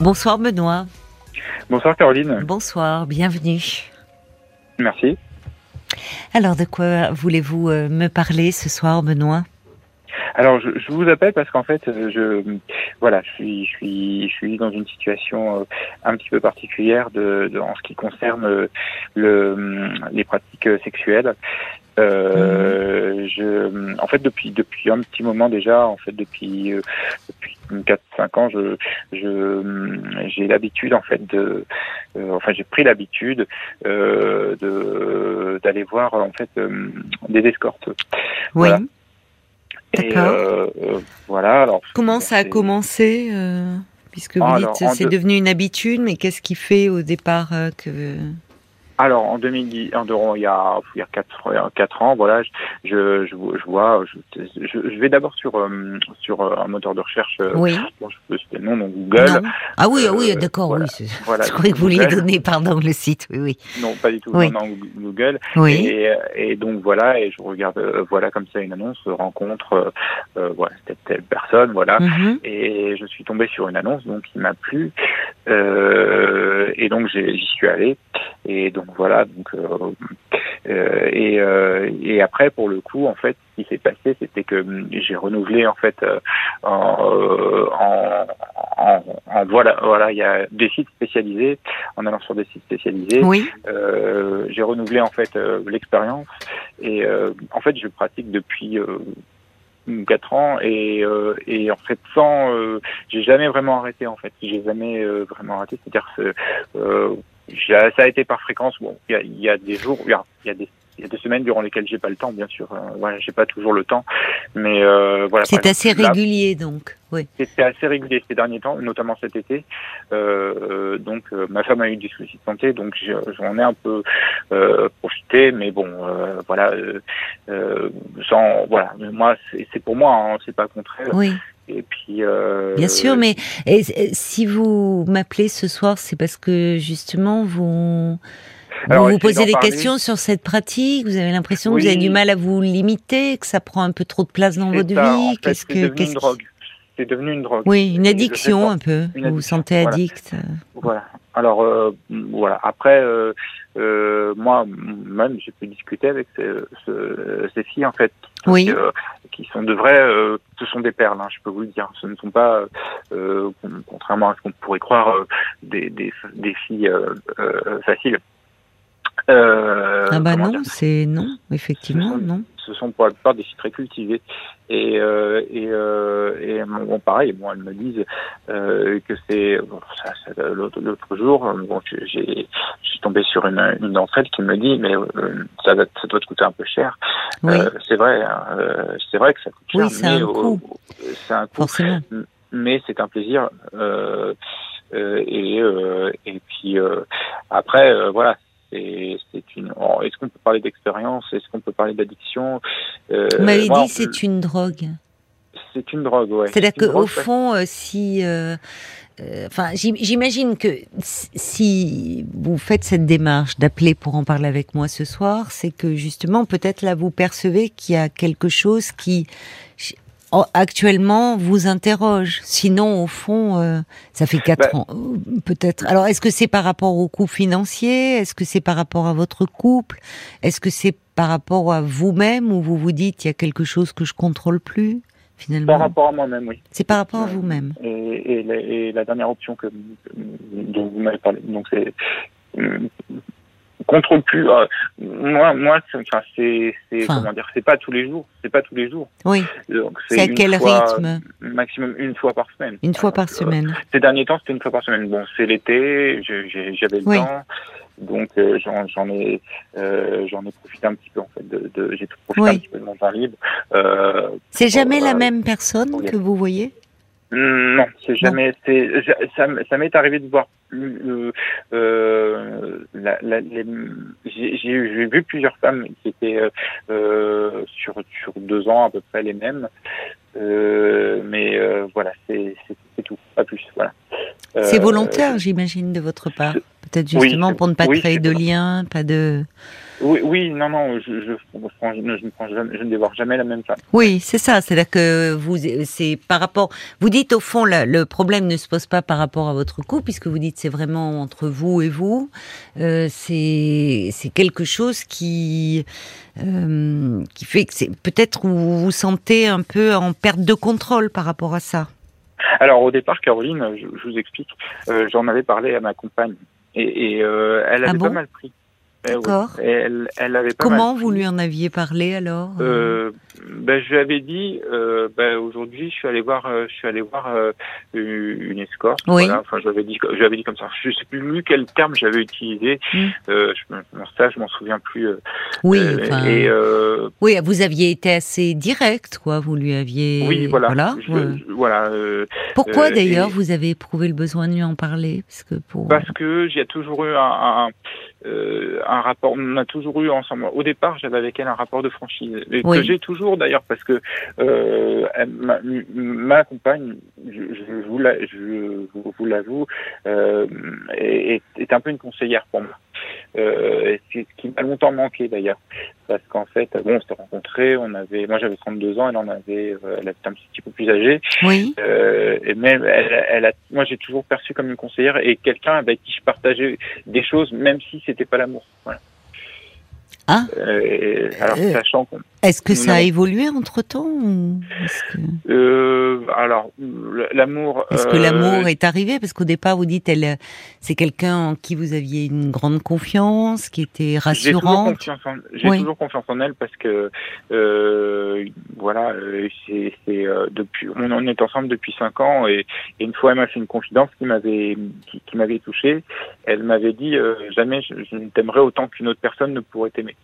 Bonsoir Benoît. Bonsoir Caroline. Bonsoir, bienvenue. Merci. Alors de quoi voulez-vous euh, me parler ce soir Benoît? Alors, je, je, vous appelle parce qu'en fait, euh, je voilà, je suis, je suis, je suis dans une situation euh, un petit peu particulière de, de en ce qui concerne le, les pratiques sexuelles. Euh, je, en fait, depuis depuis un petit moment déjà, en fait, depuis depuis quatre cinq ans, je je j'ai l'habitude en fait de, enfin, j'ai pris l'habitude euh, de d'aller voir en fait des escortes. Oui. Voilà. D'accord. Euh, voilà. Alors. Comment ça a commencé euh, Puisque vous Alors, dites c'est devenu une habitude, mais qu'est-ce qui fait au départ euh, que Alors en 2010, en il y a il y a quatre quatre ans, voilà, je je, je, vois, je, je, je vais d'abord sur euh, sur euh, un moteur de recherche. euh, Oui. bon, je peux citer le nom, donc Google. Non. Ah oui, ah oui, d'accord, voilà. oui. Voilà, Je croyais que vous vouliez donner, pardon, le site. Oui, oui. Non, pas du tout. Oui. Non, non, Google. Oui. Et, et donc voilà, et je regarde, euh, voilà comme ça une annonce, rencontre, voilà, telle, telle personne, voilà. Mhm. Et je suis tombé sur une annonce donc qui m'a plu euh, et donc j'y suis allé et donc voilà donc euh, euh, et, euh, et après pour le coup en fait ce qui s'est passé c'était que hum, j'ai renouvelé en fait euh, en, en, en, en- voilà voilà il y a des sites spécialisés en allant sur des sites spécialisés. Oui. euh, j'ai renouvelé en fait l'expérience. Et euh, en fait je pratique depuis euh, quatre ans. Et euh, et en fait sans euh, j'ai jamais vraiment arrêté en fait. J'ai jamais euh, vraiment arrêté. C'est-à-dire euh, ça a été par fréquence bon il y a, il y a des jours il y a des il y a des semaines durant lesquelles j'ai pas le temps bien sûr euh, voilà j'ai pas toujours le temps mais euh, voilà C'est assez là, régulier, donc. Oui. c'était assez régulier ces derniers temps, notamment cet été. Euh, donc, euh, ma femme a eu des soucis de santé, donc j'en ai un peu euh, profité, mais bon, euh, voilà, euh, euh, sans, voilà. Moi, c'est c'est pour moi, hein, c'est pas contraire. Oui. Et puis, euh, Bien sûr, mais si vous m'appelez ce soir, c'est parce que justement vous, Alors, vous essayez posez des parler. questions sur cette pratique. Vous avez l'impression que vous avez du mal à vous limiter, que ça prend un peu trop de place dans votre ça, en vie. fait, Qu'est-ce c'est que devenu qu'est-ce une drogue. C'est devenu une drogue. Oui, une addiction un peu. Vous vous sentez voilà. addict. Voilà. Alors euh, voilà. Après, euh, euh, moi même, j'ai pu discuter avec ces, ce- ces filles en fait, Oui. qui, euh, qui sont de vrais, euh, ce sont des perles. Hein, je peux vous le dire. Ce ne sont pas, euh, con- contrairement à ce qu'on pourrait croire, euh, des, des, des filles faciles. Euh, ah bah non, c'est non, effectivement, Ce sont- non. ce sont pour la plupart des filles très cultivées. Et, euh, et, euh, et bon, pareil, bon, elles me disent euh, que c'est bon, ça, ça, l'autre, l'autre jour, euh, bon, j'ai, j'ai- tombé sur une, une d'entre elles qui me dit, mais euh, ça, va- ça doit te coûter un peu cher. Oui, Euh, c'est vrai, hein, euh, c'est vrai que ça coûte cher, Oui, c'est mais un au- coût. c'est un coût, forcément. mais c'est un plaisir. Euh, euh, et, euh, et puis euh, après, euh, voilà. C'est, c'est une. oh, Est-ce qu'on peut parler d'expérience? Est-ce qu'on peut parler d'addiction? Euh, Vous m'avez dit c'est une drogue. c'est une drogue, ouais. C'est-à-dire qu'au fond, euh, si, euh, euh, enfin, j'im- j'imagine que si- vous faites cette démarche d'appeler pour en parler avec moi ce soir, c'est que justement, peut-être là, vous percevez qu'il y a quelque chose qui actuellement vous interroge. Sinon, au fond, euh, ça fait quatre Bah, ans, euh, peut-être. Alors, est-ce que c'est par rapport au coût financier? Est-ce que c'est par rapport à votre couple? Est-ce que c'est par rapport à vous-même où vous vous dites il y a quelque chose que je contrôle plus finalement? Par rapport à moi-même, oui. c'est par rapport à vous-même. Et, et, la, et la dernière option que, dont vous m'avez parlé, donc c'est euh, contrôle plus. euh, moi, moi, c'est, enfin, c'est, c'est Enfin. comment dire, c'est pas tous les jours, c'est pas tous les jours. Oui. Donc, C'est à quel fois- rythme Maximum une fois par semaine. Une fois par euh, semaine. Ces derniers temps, c'était une fois par semaine. Bon, c'est l'été, je- j'ai- j'avais le Oui. temps, donc euh, j'en, j'en ai, euh, j'en ai profité un petit peu en fait. De, de- j'ai profité Oui. un petit peu de mon temps libre. Euh, C'est jamais la euh, même personne que vous voyez? Mm, Non, c'est jamais. C'est ça, ça m'est arrivé de voir. Euh, euh, la, la, les- j'ai vu plusieurs femmes qui étaient euh, sur sur deux ans à peu près les mêmes, Euh, mais voilà, c'est c'est c'est tout, pas plus. Voilà. C'est volontaire, j'imagine, de votre part. Peut-être justement pour ne pas oui, créer de lien, pas de. Oui, oui, non, non, je, je prends, je, ne prends jamais, je ne dévore jamais la même femme. Oui, c'est ça. C'est-à-dire que vous, c'est par rapport. Vous dites au fond, le, le problème ne se pose pas par rapport à votre couple, puisque vous dites c'est vraiment entre vous et vous. Euh, c'est c'est quelque chose qui euh, qui fait que c'est peut-être vous vous sentez un peu en perte de contrôle par rapport à ça. Alors au départ, Caroline, je, vous explique, euh, j'en avais parlé à ma compagne et, et elle avait Ah bon? pas mal pris. Eh oui. D'accord. Elle, elle avait pas Comment mal vous lui en aviez parlé alors Euh, ben, je lui avais dit, euh, ben, aujourd'hui, je suis allé voir, euh, je suis allé voir euh, une escorte. Oui. Voilà. Enfin, je lui avais dit, je lui avais dit comme ça. Je sais plus quel terme j'avais utilisé. Mm. Euh, je, bon, ça, je m'en souviens plus. euh, Oui, euh, enfin, et euh, oui, vous aviez été assez direct, quoi. Vous lui aviez. oui, voilà. Voilà. Je- ouais. je- voilà euh, Pourquoi euh, d'ailleurs et- vous avez éprouvé le besoin de lui en parler? Parce que pour. Parce que j'ai toujours eu un, un, euh, un rapport, on a toujours eu ensemble. Au départ, j'avais avec elle un rapport de franchise, et Oui. que j'ai toujours d'ailleurs, parce que euh, elle- ma, ma compagne, je, je vous la- je vous l'avoue, euh, est, est un peu une conseillère pour moi. Euh, c'est ce qui m'a longtemps manqué d'ailleurs, parce qu'en fait, bon, on s'était rencontrés, on avait, moi j'avais 32 ans, elle en avait, euh, elle était un petit peu plus âgée, Oui. euh, et même, elle, elle a, moi, j'ai toujours perçu comme une conseillère et quelqu'un avec qui je partageais des choses, même si c'était pas l'amour. Voilà. Ah. Euh, alors, Euh. sachant Est-ce que ça a évolué entre temps ou est-ce que, euh, alors, l'amour. est-ce que l'amour est arrivé? Parce qu'au départ vous dites, elle, c'est quelqu'un en qui vous aviez une grande confiance, qui était J'ai toujours rassurante. j'ai Oui. toujours confiance en elle parce que, voilà, c'est, depuis, on en est ensemble depuis cinq ans et, et une fois elle m'a fait une confidence qui m'avait, qui, qui m'avait touché. Elle m'avait dit jamais je, je ne t'aimerais autant qu'une autre personne ne pourrait t'aimer.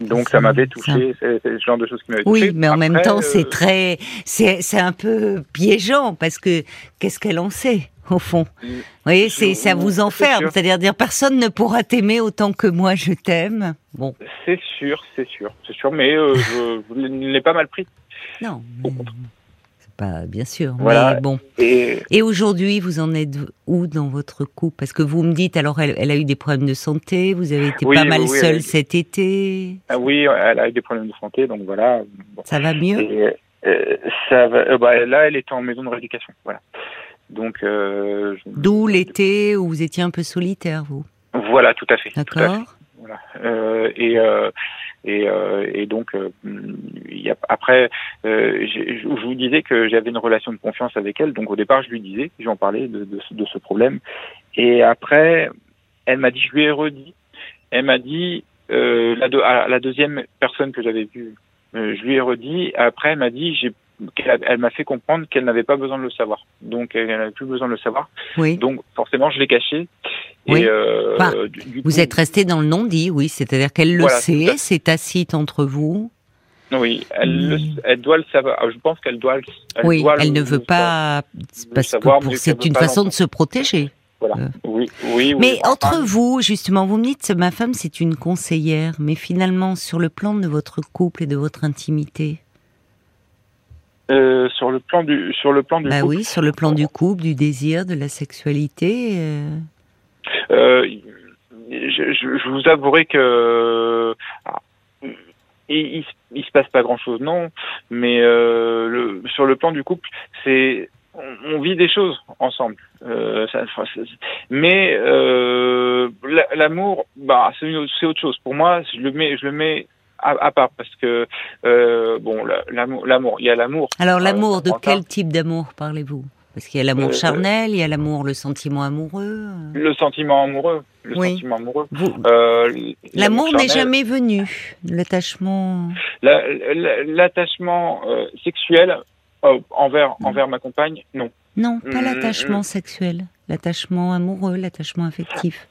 Donc Ça, m'avait touché, c'est, le genre de choses qui m'avait touché. Oui, mais en même temps, euh, c'est très, c'est, c'est un peu piégeant parce que qu'est-ce qu'elle en sait au fond? Vous voyez, c'est, ça vous enferme. C'est-à-dire dire personne ne pourra t'aimer autant que moi je t'aime. Bon, C'est sûr, c'est sûr, c'est sûr, mais euh, je, je l'ai pas mal pris. non, Au mais- c'est pas bien sûr. Voilà. Mais bon. Et Et aujourd'hui, vous en êtes où dans votre couple? Parce que vous me dites, alors elle, elle a eu des problèmes de santé, vous avez été Oui, pas mal oui, seul cet été. ah oui, elle a eu des problèmes de santé, donc voilà. Bon. Ça va mieux? Et, euh, ça va, euh, bah, là, elle est en maison de rééducation. Voilà. Donc, euh, je- D'où l'été où vous étiez un peu solitaire, vous? voilà, tout à fait. D'accord voilà. Et, et, et donc, y a, après, euh, je je vous disais que j'avais une relation de confiance avec elle. Donc, au départ, je lui disais, j'en parlais de, de, de ce problème. Et après, elle m'a dit, je lui ai redit. Elle m'a dit, euh, la, à la deuxième personne que j'avais vue, euh, je lui ai redit. Après, elle m'a dit, j'ai elle m'a fait comprendre qu'elle n'avait pas besoin de le savoir. Donc, elle n'avait plus besoin de le savoir. Oui. Donc, forcément, je l'ai caché. Oui. Et, euh, Bah, du- du Vous coup- êtes resté dans le non-dit, oui. C'est-à-dire qu'elle le Voilà, sait, c'est tacite entre vous. Oui, elle, le- Mm. elle doit le savoir. Je pense qu'elle doit le oui, doit elle le- ne veut pas, parce que pour- c'est une façon de se protéger. Voilà. Euh. Oui, oui, oui. Mais entre vous, justement, vous me dites, ma femme, c'est une conseillère, mais finalement, sur le plan de votre couple et de votre intimité, euh, sur le plan du, sur le plan du bah couple, oui, sur le plan du couple, du désir, de la sexualité, euh, euh, je, je, je vous avouerai que il, il, se- passe pas grand chose, non. Mais euh, le, sur le plan du couple, c'est on, on vit des choses ensemble. Euh, ça- mais euh, la- l'amour, bah, c'est autre chose. Pour moi, je le mets, je le mets à, à part parce que euh, bon, la- l'amour, il y a l'amour. Alors Euh, l'amour, de enfin, quel type d'amour parlez-vous? Parce qu'il y a l'amour Euh, charnel, il y a l'amour, le sentiment amoureux. euh. Le sentiment amoureux, le Oui. sentiment amoureux. Euh, L'amour n'est jamais venu. L'attachement. la- la- L'attachement euh, sexuel euh, envers envers ma compagne, non. Non, pas Mm, l'attachement sexuel. L'attachement amoureux, l'attachement affectif.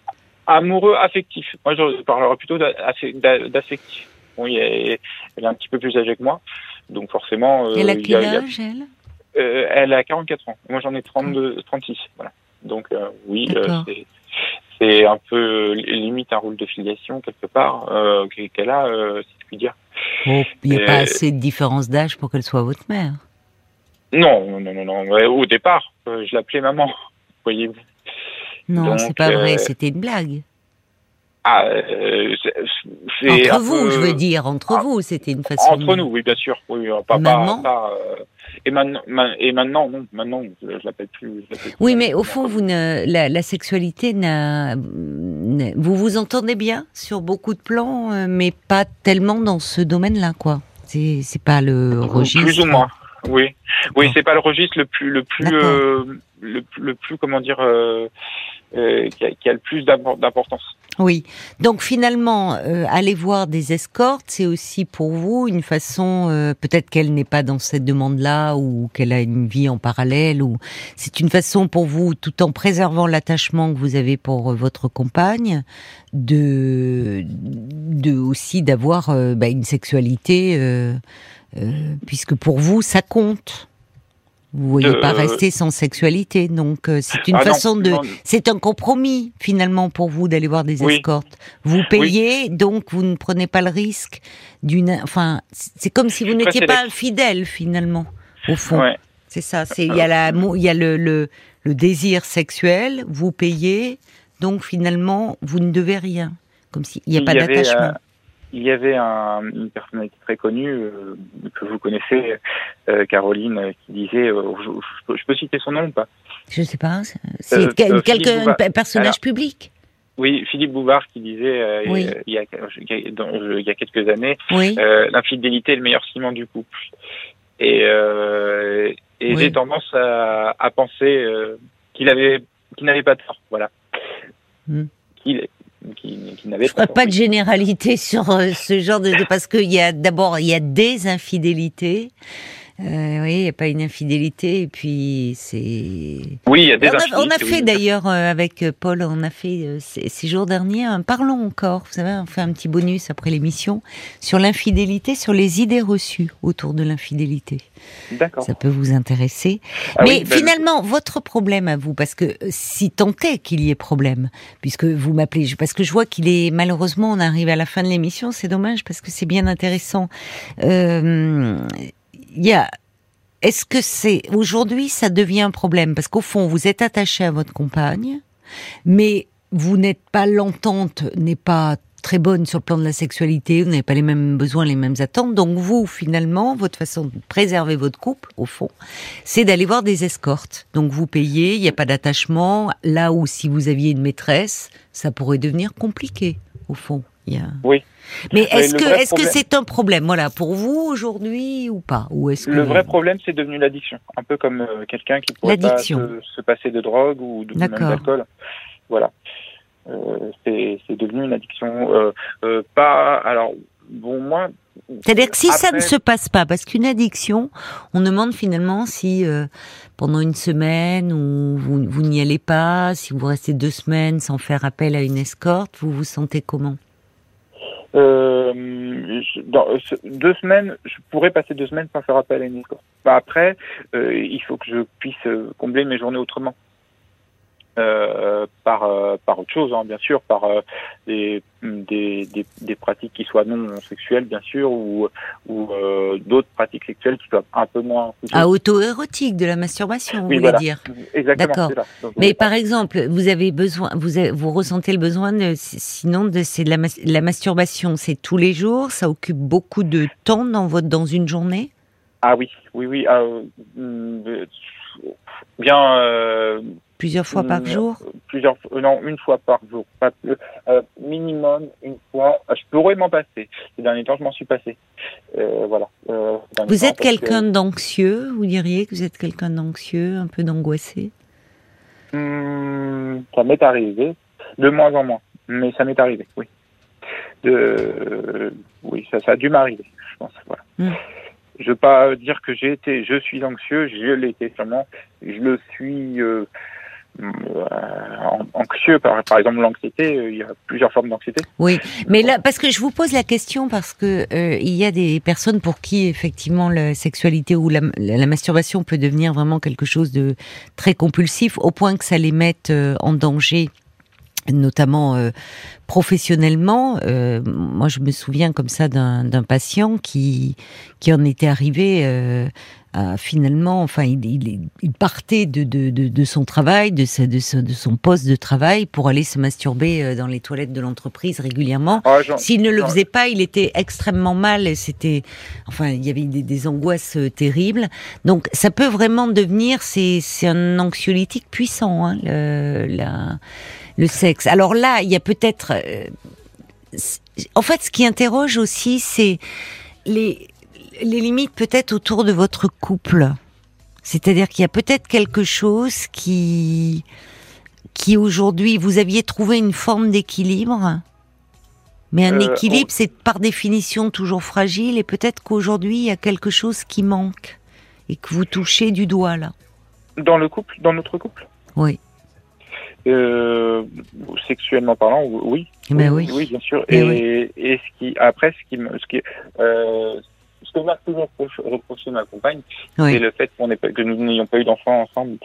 Amoureux, affectif. Moi, je parlerai plutôt d'a- affe- d'a- d'affectif. Bon, elle est un petit peu plus âgée que moi, donc forcément. euh, Elle a il y quel âge, elle? Euh, Elle a 44 ans. Moi, j'en ai 32, 36. Voilà. Donc euh, oui, euh, c'est c'est un peu limite un rôle de filiation quelque part qu'elle a, si je puis dire. Oh, Il n'y a pas assez de différence d'âge pour qu'elle soit votre mère? Non, non, non, non. Ouais, au départ, je l'appelais maman. Voyez-vous. Non, Donc, c'est pas vrai, c'était une blague. Ah, euh, c'est- Entre vous, peu- je veux dire, entre Ah, vous, c'était une façon. Entre nous, oui, bien sûr. Oui, pas, pas- Maman pas, euh, et, maintenant, ma- et maintenant, non, maintenant, je, je l'appelle plus. Oui, mais au fond, vous ne, la, la sexualité n'a, vous vous entendez bien sur beaucoup de plans, euh, mais pas tellement dans ce domaine-là, quoi. C'est, c'est pas le registre. Plus ou moins. Oui, oui, c'est pas le registre le plus, le plus, euh, le, le plus, comment dire, euh, euh, qui, a, qui a le plus d'importance. Oui. Donc finalement, euh, aller voir des escortes, c'est aussi pour vous une façon, euh, peut-être qu'elle n'est pas dans cette demande-là ou qu'elle a une vie en parallèle, ou c'est une façon pour vous, tout en préservant l'attachement que vous avez pour euh, votre compagne, de, de aussi d'avoir euh, bah, une sexualité, euh, puisque pour vous ça compte. Vous ne voyez Euh, pas rester sans sexualité, donc euh, c'est une Ah non, façon de, non. c'est un compromis finalement pour vous d'aller voir des Oui. escortes. Vous payez, donc vous ne prenez pas le risque d'une. Enfin, c'est comme si vous n'étiez pas infidèle finalement, au fond. Ouais. C'est ça. C'est il y a la, il y a le, le le désir sexuel. Vous payez, donc finalement vous ne devez rien, comme s'il n'y a Il pas avait, d'attachement. Il y avait un- une personnalité très connue euh, que vous connaissez, euh, Caroline, euh, qui disait, euh, je, je peux- je peux citer son nom ou pas? Je sais pas. c'est- C'est quel- quelqu'un, personnage Alors, public? Oui, Philippe Bouvard qui disait Oui. il, y a, dans- il y a quelques années, Oui. l'infidélité est le meilleur ciment du couple. Et, et Oui. j'ai tendance à, à penser qu'il avait, qu'il n'avait pas tort, voilà. Hmm. Qu'il pas ferai tort. pas de généralité sur euh, ce genre de parce qu'il y a d'abord il y a des infidélités. Euh, oui, il n'y a pas une infidélité et puis c'est. Oui, il y a des On a, on a fait oui. d'ailleurs euh, avec Paul, on a fait euh, ces, ces jours derniers un parlons encore. Vous savez, on fait un petit bonus après l'émission sur l'infidélité, sur les idées reçues autour de l'infidélité. D'accord. Ça peut vous intéresser. Ah Mais oui, ben, finalement, votre problème à vous, parce que euh, si tant est qu'il y ait problème, puisque vous m'appelez, parce que je vois qu'il est malheureusement, on arrive à la fin de l'émission, c'est dommage parce que c'est bien intéressant. Il y a, est-ce que c'est aujourd'hui, ça devient un problème? Parce qu'au fond, vous êtes attaché à votre compagne, mais vous n'êtes pas l'entente n'est pas très bonne sur le plan de la sexualité, vous n'avez pas les mêmes besoins, les mêmes attentes. Donc vous, finalement, votre façon de préserver votre couple, au fond, c'est d'aller voir des escortes. Donc vous payez, il n'y a pas d'attachement. Là où si vous aviez une maîtresse, ça pourrait devenir compliqué, au fond. Il y a... Oui. Mais est-ce que c'est un problème, voilà, pour vous aujourd'hui ou pas Ou est-ce que Le vrai problème, c'est devenu l'addiction. Un peu comme euh, quelqu'un qui pourrait pas se, se passer de drogue ou de, d'alcool. Voilà. Euh, c'est devenu une addiction. Euh, pas. Alors, bon, moi. C'est-à-dire que si ça ne se passe pas, parce qu'une addiction, on demande finalement si pendant une semaine ou vous, vous n'y allez pas, si vous restez deux semaines sans faire appel à une escorte, vous vous sentez comment Euh, dans deux semaines, je pourrais passer deux semaines sans faire appel à une escorte. Bah, après, euh, il faut que je puisse euh, combler mes journées autrement. Euh, par euh, par autre chose, hein, bien sûr, par euh, des, des, des, des pratiques qui soient non sexuelles, bien sûr, ou, ou euh, d'autres pratiques sexuelles qui soient un peu moins. Ah, auto-érotique, de la masturbation, vous Oui, voulez voilà. dire Exactement. D'accord. Mais euh, par exemple, vous avez besoin, vous, avez- vous ressentez le besoin de, sinon de, c'est de la, mas- la masturbation, c'est tous les jours, ça occupe beaucoup de temps dans votre, dans une journée? Ah oui, oui, oui. ah, euh, mm, euh, bien. Euh, Plusieurs fois par Mm, jour plusieurs fois, non, une fois par jour, pas plus. Euh, minimum une fois. Ah, Je pourrais m'en passer. Ces derniers temps, je m'en suis passé. Euh, voilà. Euh, Vous êtes quelqu'un d'anxieux, vous diriez que vous êtes quelqu'un d'anxieux, un peu d'angoissé? Hum, ça m'est arrivé, de moins en moins, mais ça m'est arrivé, oui. De, oui, ça, ça a dû m'arriver, je pense. Voilà. Mm. Je veux pas dire que j'ai été, je suis anxieux, je l'ai été sûrement. Je le suis. euh, euh, anxieux par, par exemple l'anxiété euh, il y a plusieurs formes d'anxiété. Oui, mais là, parce que je vous pose la question parce que euh, il y a des personnes pour qui effectivement la sexualité ou la, la- masturbation peut devenir vraiment quelque chose de très compulsif au point que ça les mette euh, en danger, notamment euh, professionnellement, euh, moi je me souviens comme ça d'un patient qui qui en était arrivé euh, finalement, enfin, il, il, partait de, de, de, son travail, de, de, de, son poste de travail pour aller se masturber euh, dans les toilettes de l'entreprise régulièrement. Ah, S'il ne le faisait pas, il était extrêmement mal et c'était, enfin, il y avait des, des, angoisses euh, terribles. Donc, ça peut vraiment devenir, c'est un anxiolytique puissant, hein, le, la, le sexe. Alors là, il y a peut-être, euh, en fait, ce qui interroge aussi, c'est les les limites peut-être autour de votre couple. C'est-à-dire qu'il y a peut-être quelque chose qui, qui aujourd'hui, vous aviez trouvé une forme d'équilibre, mais un euh, équilibre, c'est par définition toujours fragile, et peut-être qu'aujourd'hui, il y a quelque chose qui manque, et que vous touchez du doigt là. Dans le couple, dans notre couple? Oui. Euh, sexuellement parlant, oui. Mais oui. oui. bien sûr. Et, et, ce qui, après, ce qui, ce qui, euh, ce que m'a toujours reproché ma compagne, c'est le fait qu'on que nous n'ayons pas eu d'enfants ensemble.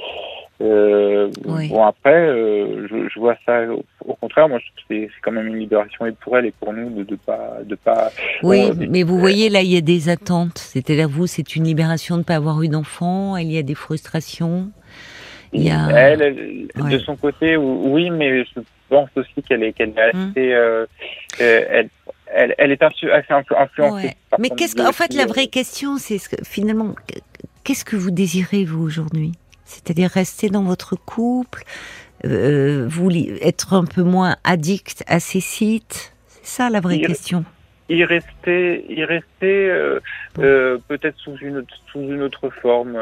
Euh, Bon après, euh, je, je, vois ça au, contraire. Moi, c'est quand même une libération et pour elle et pour nous de, de pas de pas. Oui, mais vous voyez là, il y a des attentes. C'est-à-dire vous, c'est une libération de ne pas avoir eu d'enfants. Il y a des frustrations. Il y a... Elle, de son côté, oui, mais je pense aussi qu'elle est, qu'elle est hum. assez. Euh, euh, elle, elle, elle est assez influencée. Mais qu'est-ce que, en fait, la vraie question, c'est ce que, finalement, qu'est-ce que vous désirez vous aujourd'hui? C'est-à-dire rester dans votre couple, euh, vous être un peu moins addict à ces sites? C'est ça la vraie question. Y rester, y rester euh, euh, peut-être sous une sous une autre forme.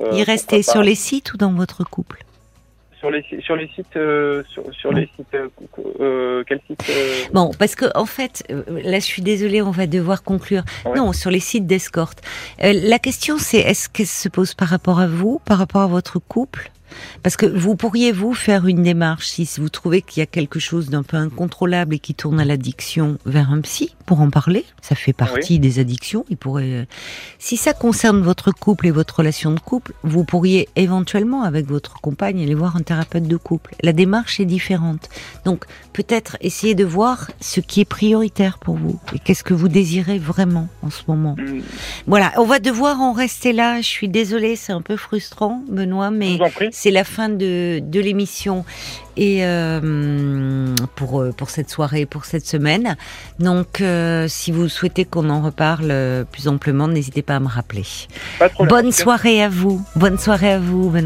Euh, y rester sur les sites ou dans votre couple? Sur les, sur les sites, euh, sur, les sites, euh, euh, quel site Bon, parce que en fait, là, je suis désolée, on va devoir conclure. Non, sur les sites d'escorte. la question, c'est est-ce qu'elle se pose par rapport à vous, par rapport à votre couple? Parce que vous pourriez vous faire une démarche si vous trouvez qu'il y a quelque chose d'un peu incontrôlable et qui tourne à l'addiction vers un psy pour en parler. Ça fait partie des addictions. Il pourrait. Euh, si ça concerne votre couple et votre relation de couple, vous pourriez éventuellement avec votre compagne aller voir un thérapeute de couple. La démarche est différente. Donc peut-être essayer de voir ce qui est prioritaire pour vous et qu'est-ce que vous désirez vraiment en ce moment. Mm. Voilà, on va devoir en rester là. Je suis désolée, c'est un peu frustrant, Benoît, mais c'est la fin de, de l'émission et euh, pour euh, pour cette soirée, pour cette semaine. Donc, euh, si vous souhaitez qu'on en reparle plus amplement, n'hésitez pas à me rappeler. Bonne soirée à vous. Bonne soirée à vous, Benoît.